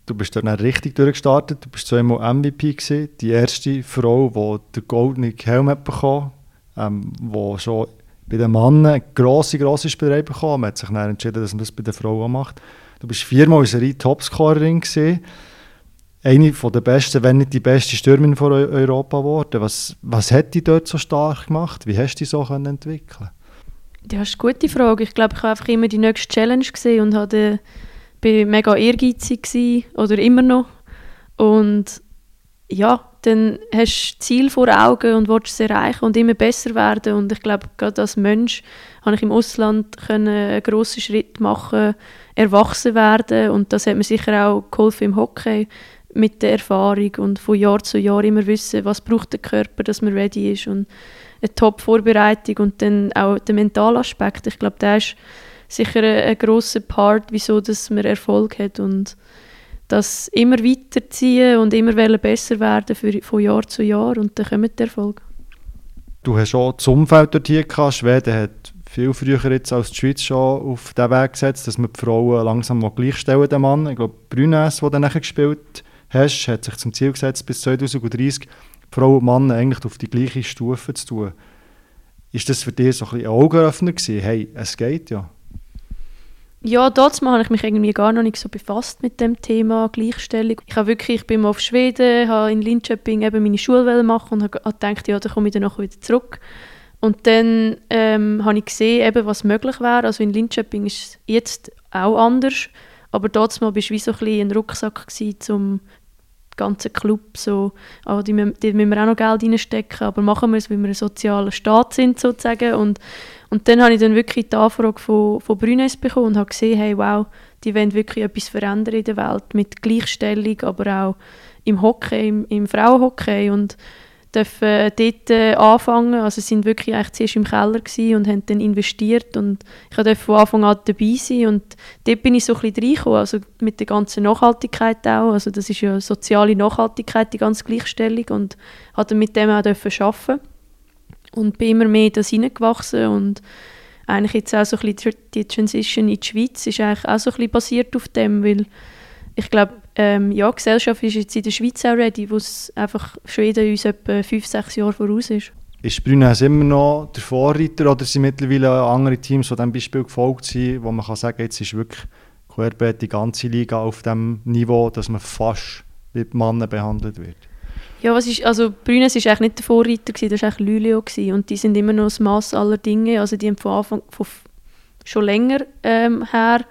Du bist dann richtig durchgestartet, du bist zweimal MVP gewesen, die erste Frau, die den goldenen Helm hat ähm, wo schon bei den Männern grosse, grosse Spielerei bekommen. Man hat sich dann entschieden, dass man das bei den Frauen macht. Du bist viermal in Serie Topscorerin gewesen. Eine der besten, wenn nicht die beste Stürmerin von Europa geworden. Was, was hat dich dort so stark gemacht? Wie hast du dich so entwickeln Ja, das ist eine gute Frage. Ich glaube, ich habe einfach immer die nächste Challenge gesehen und bin mega ehrgeizig gewesen, oder immer noch. Und ja, dann hast du Ziel vor Augen und willst es erreichen und immer besser werden. Und ich glaube, gerade als Mensch habe ich im Ausland einen grossen Schritt machen, erwachsen werden und das hat mir sicher auch geholfen im Hockey mit der Erfahrung und von Jahr zu Jahr immer wissen, was braucht der Körper, dass man ready ist und eine Top-Vorbereitung und dann auch der mentale Aspekt. Ich glaube, der ist sicher ein, ein grosser Part, wieso dass man Erfolg hat und das immer weiterziehen und immer besser werden für, von Jahr zu Jahr und dann kommt der Erfolg. Du hast auch das Umfeld dort hier gehabt. Schweden hat viel früher jetzt als die Schweiz schon auf den Weg gesetzt, dass man die Frauen langsam mal gleichstellen den Mann. Ich glaube, Brünäs, der dann nachher gespielt hast, hat sich zum Ziel gesetzt, bis 2030 Frauen und Männer eigentlich auf die gleiche Stufe zu tun. Ist das für dich so ein ein Augenöffner gewesen? Hey, es geht ja. Ja, dort habe ich mich irgendwie gar noch nicht so befasst mit dem Thema Gleichstellung. Ich habe wirklich, ich bin mal auf Schweden, habe in Linköping eben meine Schule machen und habe gedacht, ja, da komme ich dann nachher wieder zurück. Und dann ähm, habe ich gesehen, eben, was möglich wäre. Also in Linköping ist es jetzt auch anders, aber dort war ich wie so ein, bisschen ein Rucksack gewesen, um ganzen Club so, oh, die, die müssen wir auch noch Geld reinstecken, aber machen wir es, weil wir ein sozialer Staat sind sozusagen und Und dann habe ich dann wirklich die Anfrage von, von Brünes bekommen und habe gesehen, hey, wow, die wollen wirklich etwas verändern in der Welt mit Gleichstellung, aber auch im Hockey, im, im Frauenhockey und dürfen dort äh, anfangen. Also sind wirklich eigentlich zuerst im Keller und haben dann investiert und ich durfte von Anfang an dabei sein und dort bin ich so ein bisschen reingekommen, also mit der ganzen Nachhaltigkeit auch. Also das ist ja soziale Nachhaltigkeit, die ganze Gleichstellung und habe mit dem auch arbeiten und bin immer mehr das hineingewachsen und eigentlich jetzt auch so ein bisschen die Transition in die Schweiz ist eigentlich auch so ein bisschen basiert auf dem, weil ich glaube, ähm, ja, die Gesellschaft ist jetzt in der Schweiz auch ready, wo es einfach Schweden uns etwa fünf, sechs Jahre voraus ist. Ist Brünnes immer noch der Vorreiter oder sind mittlerweile andere Teams, die diesem Beispiel gefolgt sind, wo man kann sagen jetzt ist wirklich querbeet die ganze Liga auf dem Niveau, dass man fast wie Männer behandelt wird? Ja, was ist, also Brünnes war eigentlich nicht der Vorreiter, gewesen, das war eigentlich Lülio gewesen, und die sind immer noch das Maß aller Dinge, also die haben von Anfang, von schon länger ähm, her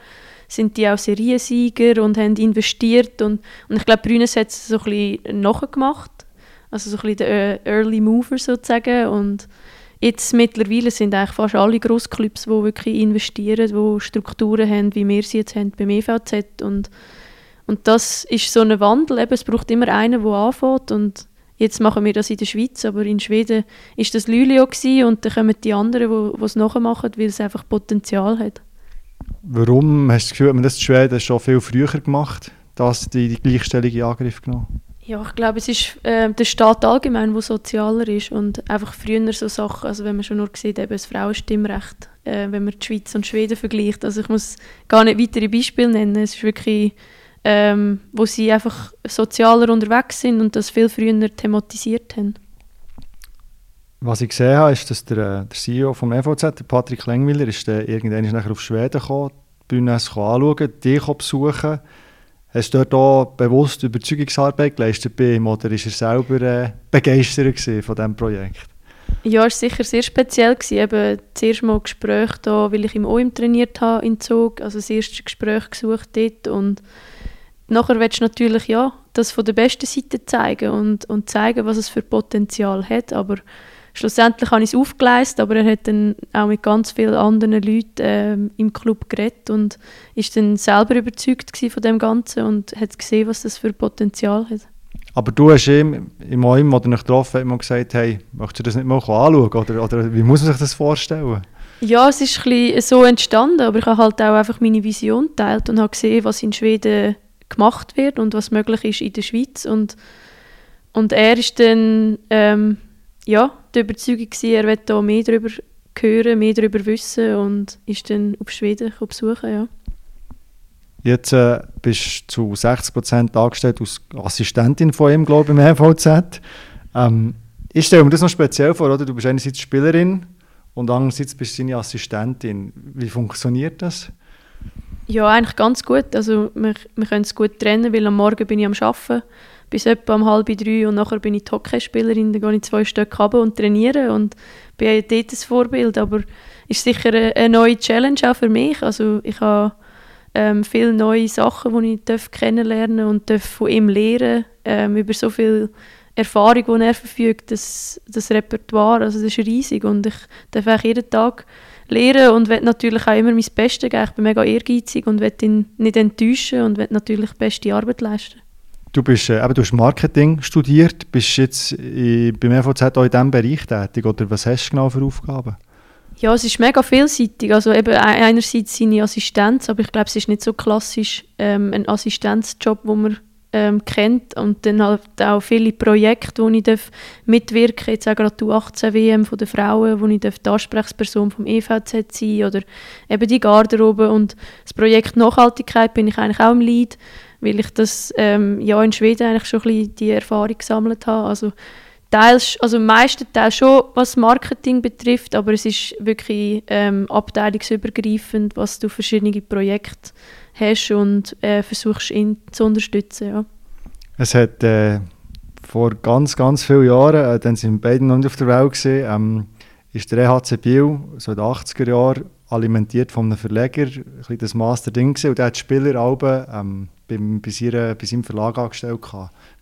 sind die auch Seriensieger und haben investiert und, und ich glaube, Brünes hat es so ein bisschen nachgemacht, also so ein bisschen der äh, Early Mover sozusagen. Und jetzt mittlerweile sind eigentlich fast alle Grossclubs, die wirklich investieren, die Strukturen haben, wie wir sie jetzt haben beim EVZ und, und das ist so ein Wandel, eben, es braucht immer einen, der anfängt. Und Jetzt machen wir das in der Schweiz, aber in Schweden ist das Lülio und dann kommen die anderen, die es nachmachen, weil es einfach Potenzial hat. Warum? Hast du das Gefühl, hat man das in Schweden schon viel früher gemacht, dass die, die Gleichstellung in Angriff genommen? Ja, ich glaube, es ist äh, der Staat allgemein, der sozialer ist und einfach früher so Sachen, also wenn man schon nur sieht, eben das Frauenstimmrecht, äh, wenn man die Schweiz und Schweden vergleicht, also ich muss gar nicht weitere Beispiele nennen, es ist wirklich, ähm, wo sie einfach sozialer unterwegs sind und das viel früher thematisiert haben. Was ich gesehen habe, ist, dass der, äh, der CEO vom EVZ, der Patrick Lengwiller, ist dann irgendwann nachher auf Schweden gekommen, die Bühne anschauen, dich besuchen. Hast du dort auch bewusst Überzeugungsarbeit geleistet bei ihm oder ist er selber äh, begeistert von diesem Projekt? Ja, es war sicher sehr speziell. Gewesen. Eben zuerst mal Gespräch da, weil ich im OIM trainiert habe in Zug. Also das erste Gespräch gesucht dort und nachher willst du natürlich ja, das von der besten Seite zeigen und, und zeigen, was es für Potenzial hat. Aber schlussendlich habe ich es aufgeleistet, aber er hat dann auch mit ganz vielen anderen Leuten äh, im Club geredet und ist dann selber überzeugt von dem Ganzen und hat gesehen, was das für Potenzial hat. Aber du hast ihm im wo du dich getroffen immer gesagt, hey, möchtest du das nicht mal anschauen? Oder, oder wie muss man sich das vorstellen? Ja, es ist ein so entstanden, aber ich habe halt auch einfach meine Vision geteilt und habe gesehen, was in Schweden gemacht wird und was möglich ist in der Schweiz. Und, und er ist dann ähm, ja, der Überzeugung, gewesen, er will da mehr darüber hören, mehr darüber wissen und ist dann auf Schweden besuchen, ja. Jetzt äh, bist du zu 60% angestellt als Assistentin von ihm, glaube ich, im MVZ. Ähm, ich stelle mir das noch speziell vor, oder? Du bist einerseits Spielerin und andererseits bist du seine Assistentin. Wie funktioniert das? Ja, eigentlich ganz gut. Also wir, wir können es gut trennen, weil am Morgen bin ich am Arbeiten bis etwa um halb drei und nachher bin ich Hockeyspielerin, dann gehe ich zwei Stück runter und trainiere und bin dort ein Vorbild, aber ist sicher eine, eine, neue Challenge auch für mich, also ich habe ähm, viele neue Sachen, die ich darf kennenlernen und darf von ihm lernen, ähm, über so viel Erfahrung, die er verfügt, das, das Repertoire, also das ist riesig und ich darf auch jeden Tag lernen und will natürlich auch immer mein Bestes geben. Ich bin mega ehrgeizig und will ihn nicht enttäuschen und will natürlich die beste Arbeit leisten. Du, bist, äh, eben, du hast Marketing studiert, bist jetzt äh, beim auch in diesem Bereich tätig, oder was hast du genau für Aufgaben? Ja, es ist mega vielseitig. Also eben einerseits seine Assistenz, aber ich glaube, es ist nicht so klassisch ähm, ein Assistenzjob, wo man ähm, kennt und dann halt auch viele Projekte, wo ich darf mitwirken Jetzt auch gerade die U18-WM von den Frauen, wo ich darf die Ansprechperson vom EVZ sein oder eben die Garderobe und das Projekt Nachhaltigkeit bin ich eigentlich auch im Lead weil ich das ähm, ja in Schweden eigentlich schon ein bisschen die Erfahrung gesammelt habe. Also teils, also meisten Teil schon, was Marketing betrifft, aber es ist wirklich ähm, abteilungsübergreifend, was du verschiedene Projekte hast und äh, versuchst ihn zu unterstützen. Ja. Es hat äh, vor ganz, ganz vielen Jahren, äh, dann sind beide noch nicht auf der Welt gesehen, ähm, ist der EHC Biel, so in den 80er Jahren, alimentiert von einem Verleger, ein bisschen das Master-Ding und der hat Spieleralben ähm, beim, bei, seiner, bei seinem Verlag angestellt,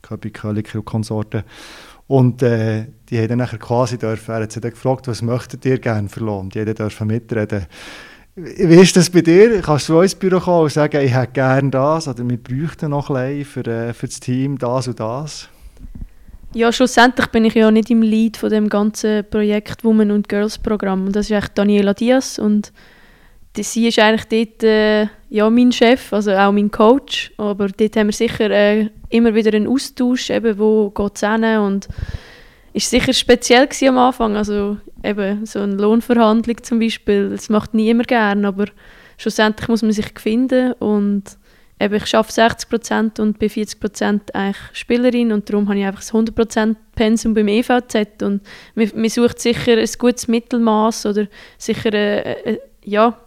Köbi, Köliker und Konsorten. Und äh, die haben dann quasi dürfen, er hat sie dann gefragt, was möchtet ihr gerne verloren? Die haben dürfen mitreden. Wie ist das bei dir? Kannst du ins Büro kommen und sagen, ich hätte gerne das oder wir bräuchten noch ein für, äh, für das Team das und das? Ja, schlussendlich bin ich ja nicht im Lead von dem ganzen Projekt Women und Girls Programm. Und das ist eigentlich Daniela Diaz und die, sie ist eigentlich dort äh, ja, mein Chef, also auch mein Coach. Aber dort haben wir sicher äh, immer wieder einen Austausch, eben, wo geht es und ist sicher speziell am Anfang, also eben so eine Lohnverhandlung zum Beispiel, das macht niemand gern, aber schlussendlich muss man sich finden und eben, ich arbeite 60% und bin 40 eigentlich Spielerin und darum habe ich einfach das 100% Pensum beim EVZ und man, man sucht sicher ein gutes Mittelmaß oder sicher äh, äh, ja,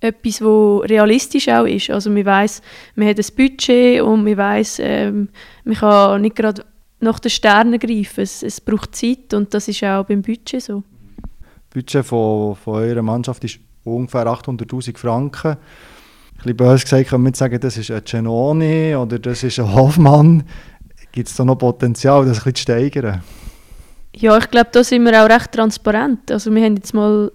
etwas, wo realistisch auch ist. Also man weiß, man hat ein Budget und man weiß, ähm, man kann nicht gerade nach den Sternen greifen. Es, es braucht Zeit und das ist auch beim Budget so. Das Budget von, von eurer Mannschaft ist ungefähr 800'000 Franken. Ein bisschen böse gesagt kann man sagen, das ist ein Genoni oder das ist ein Hoffmann. Gibt es da noch Potenzial, das ein bisschen zu steigern? Ja, ich glaube, da sind wir auch recht transparent. Also wir haben jetzt mal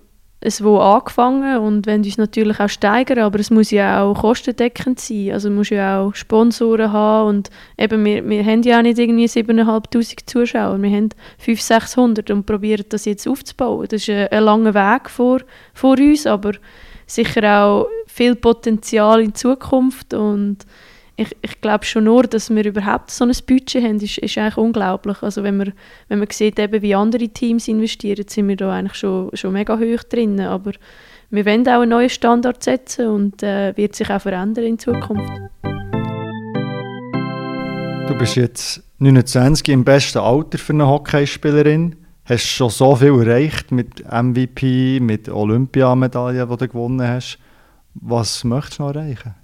es wo angefangen und wollen uns natürlich auch steigern, aber es muss ja auch kostendeckend sein. Also muss ja auch Sponsoren haben und eben, wir, wir haben ja auch nicht irgendwie 7'500 Zuschauer, wir haben 500, 600 und probieren das jetzt aufzubauen. Das ist ein, ein langer Weg vor, vor uns, aber sicher auch viel Potenzial in Zukunft und ich, ich glaube schon nur, dass wir überhaupt so ein Budget haben, ist, ist eigentlich unglaublich. Also wenn man, wenn man sieht, eben, wie andere Teams investieren, sind wir da eigentlich schon, schon mega hoch drin. Aber wir wollen auch einen neuen Standard setzen und äh, wird sich auch verändern in Zukunft. Du bist jetzt 29 im besten Alter für eine Hockeyspielerin. Hast schon so viel erreicht mit MVP, mit Olympiamedaillen, die du gewonnen hast. Was möchtest du noch erreichen?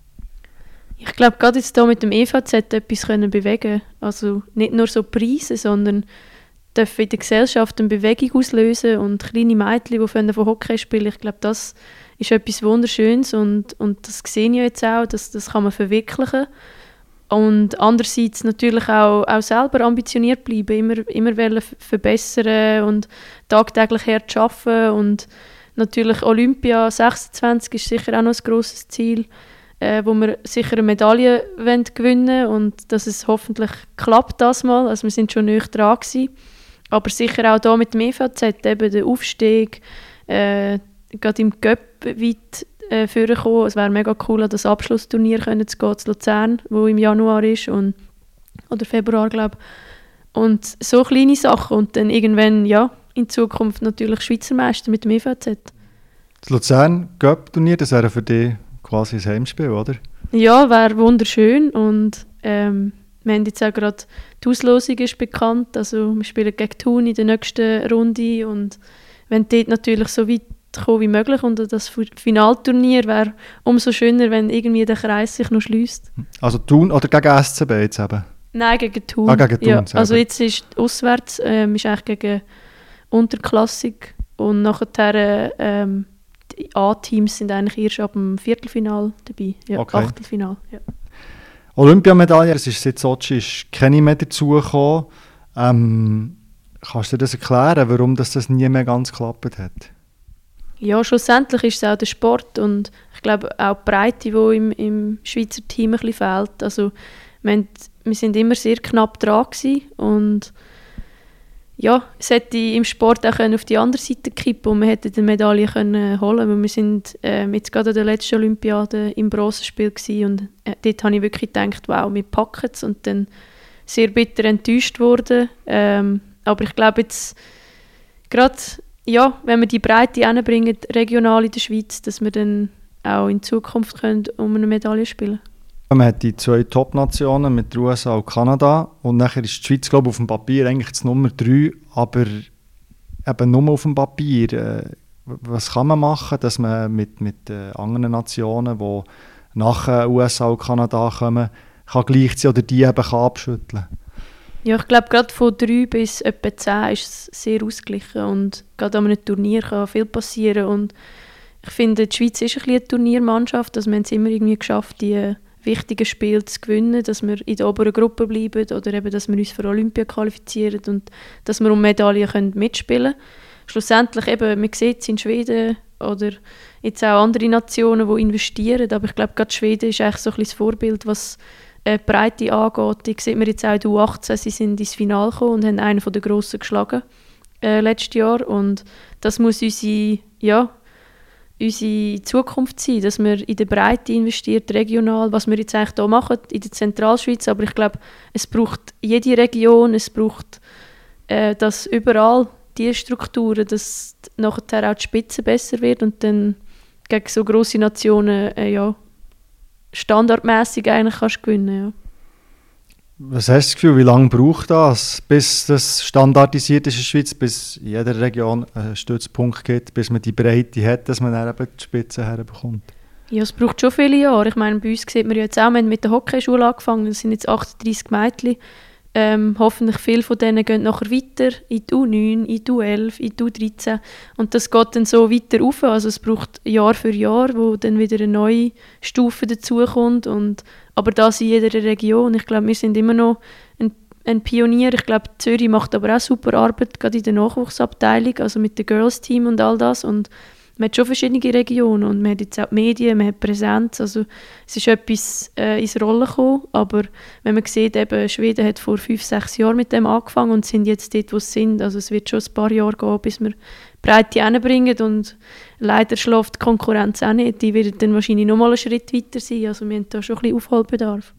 Ich glaube, gerade jetzt hier mit dem EVZ etwas können bewegen. Also nicht nur so Preise, sondern dürfen in der Gesellschaft eine Bewegung auslösen und kleine Mädchen, die von Hockey spielen, ich glaube, das ist etwas Wunderschönes und, und das sehe ich jetzt auch, dass, das kann man verwirklichen. Und andererseits natürlich auch, auch selber ambitioniert bleiben, immer, immer verbessern und tagtäglich hart arbeiten. Und natürlich Olympia 26 ist sicher auch noch ein grosses Ziel äh, wo wir sicher eine Medaille wollen gewinnen und dass es hoffentlich klappt das mal. Also wir sind schon näher dran gewesen. Aber sicher auch hier mit dem EVZ, eben der Aufstieg, äh, gerade im Göpp weit äh, vorkommen. Es wäre mega cool, an das Abschlussturnier können zu gehen, zu Luzern, wo im Januar ist und, oder Februar, glaube Und so kleine Sachen und dann irgendwann, ja, in Zukunft natürlich Schweizer Meister mit dem EVZ. Das Luzern Göpp-Turnier, das wäre für dich quasi ein Heimspiel, oder? Ja, wäre wunderschön und ähm, wir haben jetzt auch gerade die Auslosung ist bekannt, also wir spielen gegen Thun in der nächsten Runde und wenn dort natürlich so weit kommen wie möglich und das Finalturnier wäre umso schöner, wenn irgendwie der Kreis sich noch schließt. Also Thun oder gegen SCB jetzt eben? Nein, gegen Thun. Ah, gegen Thun ja, also jetzt ist auswärts, ähm, ist eigentlich gegen Unterklassik und nachher ähm, A-Teams sind eigentlich erst ab dem Viertelfinal dabei. Ja, okay. Achtelfinal. Ja. Olympiamedaille, es ist seit Sochi ist keine mehr dazugekommen. Ähm, kannst du dir das erklären, warum das, das nie mehr ganz geklappt hat? Ja, schlussendlich ist es auch der Sport und ich glaube auch die Breite, die im, im Schweizer Team ein bisschen fehlt. Also, wir, haben, wir sind immer sehr knapp dran und ja, es hätte im Sport auch auf die andere Seite kippen und wir hätten die Medaille können holen können. Wir sind äh, jetzt gerade an der letzten Olympiade im Bronzespiel und äh, dort habe ich wirklich gedacht, wow, wir packen es und dann sehr bitter enttäuscht worden. Ähm, aber ich glaube jetzt, gerade ja, wenn wir die Breite hinbringen, regional in der Schweiz, dass wir dann auch in Zukunft können um eine Medaille spielen können. Man hat die zwei Top-Nationen mit den USA und Kanada. Und nachher ist die Schweiz glaube ich, auf dem Papier eigentlich das Nummer 3, aber eben nur auf dem Papier. Äh, was kann man machen, dass man mit, mit äh, anderen Nationen, die nach äh, USA und Kanada kommen, kann gleichziehen oder die eben kann abschütteln? Ja, ich glaube, gerade von 3 bis etwa 10 ist es sehr ausgeglichen. Und gerade an einem Turnier kann viel passieren. Und ich finde, die Schweiz ist ein eine Turniermannschaft, also wir haben es immer irgendwie geschafft, die wichtigen Spielen zu gewinnen, dass wir in der oberen Gruppe bleiben oder eben, dass wir uns für Olympia qualifizieren und dass wir um Medaillen können mitspielen können. Schlussendlich eben, man sieht es in Schweden oder jetzt auch andere Nationen, die investieren, aber ich glaube, gerade Schweden ist eigentlich so ein das Vorbild, was äh, die Breite angeht. Die sieht man jetzt auch in der U18, sie sind ins Finale gekommen und haben einen den Grossen geschlagen äh, letztes Jahr und das muss unsere, ja, unsere Zukunft sein, dass wir in der Breite investiert, regional, was wir jetzt eigentlich hier machen, in der Zentralschweiz, aber ich glaube, es braucht jede Region, es braucht äh, das überall, die Strukturen, dass nachher auch die Spitze besser wird und dann gegen so grosse Nationen äh, ja, standardmäßig eigentlich kannst gewinnen ja. Was hast du das Gefühl, wie lange braucht das, bis das standardisiert ist in der Schweiz, bis in jeder Region einen Stützpunkt gibt, bis man die Breite hat, dass man dann eben die Spitze herbekommt? Ja, es braucht schon viele Jahre. Ich meine, bei uns sieht man jetzt auch, wir haben mit der Hockeyschule angefangen, es sind jetzt 38 Mädchen. Ähm, hoffentlich viele von denen gehen nachher weiter in die U9, in die U11, in die U13 und das geht dann so weiter auf. Also es braucht Jahr für Jahr, wo dann wieder eine neue Stufe dazukommt und aber das in jeder Region. Ich glaube, wir sind immer noch ein, ein Pionier. Ich glaube, Zürich macht aber auch super Arbeit, gerade in der Nachwuchsabteilung, also mit dem Girls-Team und all das. Und man hat schon verschiedene Regionen und man hat jetzt auch die Medien, man hat Präsenz, also es ist etwas äh, ins Rollen gekommen, aber wenn man sieht, eben Schweden hat vor fünf, sechs Jahren mit dem angefangen und sind jetzt dort, wo sie sind, also es wird schon ein paar Jahre gehen, bis wir Breite hinbringen und leider schläft die Konkurrenz auch nicht. Die wird dann wahrscheinlich noch mal einen Schritt weiter sein. Also wir haben da schon ein bisschen Aufholbedarf.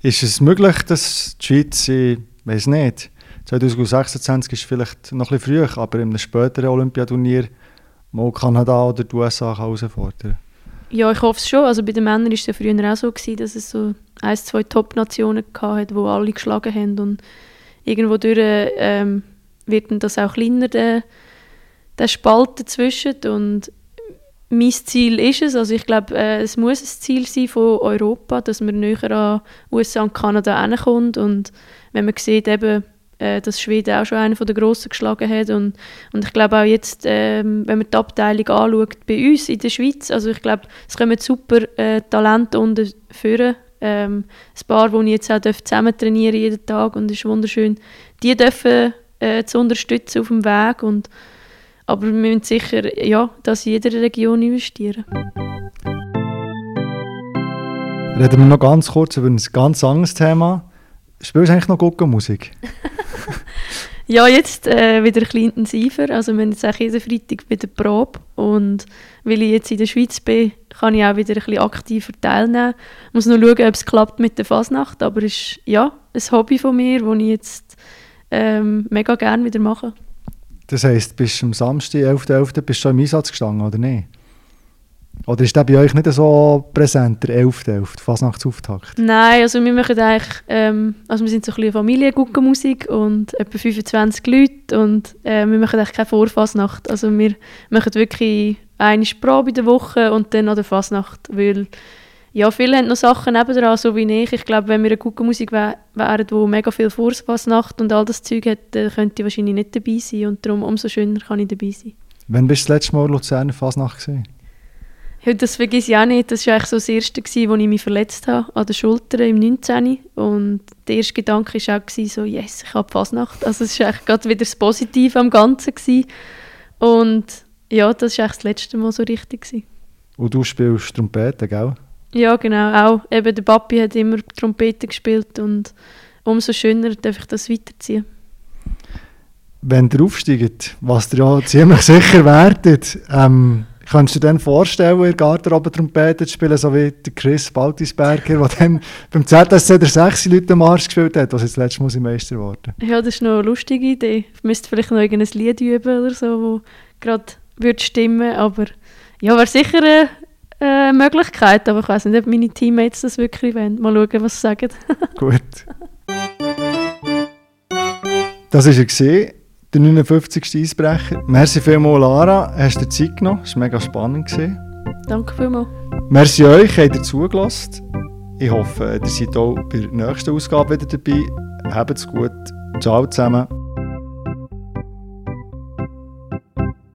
Ist es möglich, dass die Schweiz, ich weiß nicht, 2026 ist vielleicht noch ein bisschen früh, aber in einem späteren Olympiaturnier mal Kanada oder die USA herausfordern Ja, ich hoffe es schon. Also bei den Männern war es ja früher auch so, gewesen, dass es so ein, zwei Top-Nationen gab, die alle geschlagen haben. Und irgendwo durch ähm, wird das auch kleiner, der, der Spalt dazwischen. Und mein Ziel ist es, also ich glaube, äh, es muss ein Ziel sein von Europa, dass man näher an USA und Kanada hinkommt. Und wenn man sieht, eben, äh, dass Schweden auch schon einen der Grossen geschlagen hat. Und, und ich glaube auch jetzt, ähm, wenn man die Abteilung anschaut, bei uns in der Schweiz, also ich glaube, es kommen super äh, Talente unten führen. Ähm, ein paar, die ich jetzt auch zusammen trainieren jeden Tag und es ist wunderschön, die dürfen äh, zu unterstützen auf dem Weg. Und, aber wir müssen sicher ja, das in jeder Region investieren. Reden wir noch ganz kurz über ein ganz anderes Thema. Spielst du eigentlich noch Guckenmusik? ja, jetzt äh, wieder ein bisschen intensiver. Also wir haben jetzt auch jeden Freitag wieder Probe und weil ich jetzt in der Schweiz bin, kann ich auch wieder ein bisschen aktiver teilnehmen. Ich muss noch schauen, ob es klappt mit der Fasnacht, aber es ist ja, ein Hobby von mir, das ich jetzt ähm, mega gerne wieder mache. Das heisst, bist du am Samstag, 11.11., .11., bist du schon im Einsatz gestanden, oder nicht? Oder ist der bei euch nicht so präsent, der 11.11., Fasnachtsauftakt? Nein, also wir machen eigentlich, ähm, also wir sind so ein bisschen Familienguckenmusik und etwa 25 Leute und äh, wir machen eigentlich keine Vorfasnacht. Also wir machen wirklich eine Probe in der Woche und dann an der Fasnacht, weil ja, viele haben noch Sachen nebendran, so wie ich. Ich glaube, wenn wir eine Guckenmusik wär, wären, die mega viel Vorfasnacht und all das Zeug hat, dann könnte ich wahrscheinlich nicht dabei sein und darum umso schöner kann ich dabei sein. Wann bist du das letzte Mal in Luzern Fasnacht gesehen? Ja, das vergesse ich auch nicht. Das war eigentlich so das erste, gewesen, wo ich mich verletzt habe, an der Schulter im 19. Und der erste Gedanke war auch, so, yes, ich habe Fasnacht. Also es war eigentlich gerade wieder das Positive am Ganzen. Gewesen. Und ja, das war eigentlich das letzte Mal so richtig. Gewesen. Und du spielst Trompete, gell? Ja, genau. Auch eben der Papi hat immer Trompete gespielt und umso schöner darf ich das weiterziehen. Wenn ihr aufsteigt, was ihr ja ziemlich sicher werdet, ähm, Kannst du dir dann vorstellen, in der Garderobe Trompete zu spielen, so wie der Chris Baltisberger, der dann beim ZSC der 6 Leute Marsch gespielt hat, was jetzt letztes Mal Meister geworden Ja, das ist noch eine lustige Idee. Ich müsste vielleicht noch irgendein Lied üben oder so, wo gerade würde stimmen, aber ja, wäre sicher eine, eine Möglichkeit, aber ich weiß nicht, ob meine Teammates das wirklich wollen. Mal schauen, was sie sagen. Gut. Das war er der 59. Eisbrecher. Merci vielmals, Lara. Hast dir Zeit genommen? Das war mega spannend. Gewesen. Danke vielmals. Merci euch, habt ihr zugelassen. Ich hoffe, ihr seid auch bei der nächsten Ausgabe wieder dabei. Habt's gut. Ciao zusammen.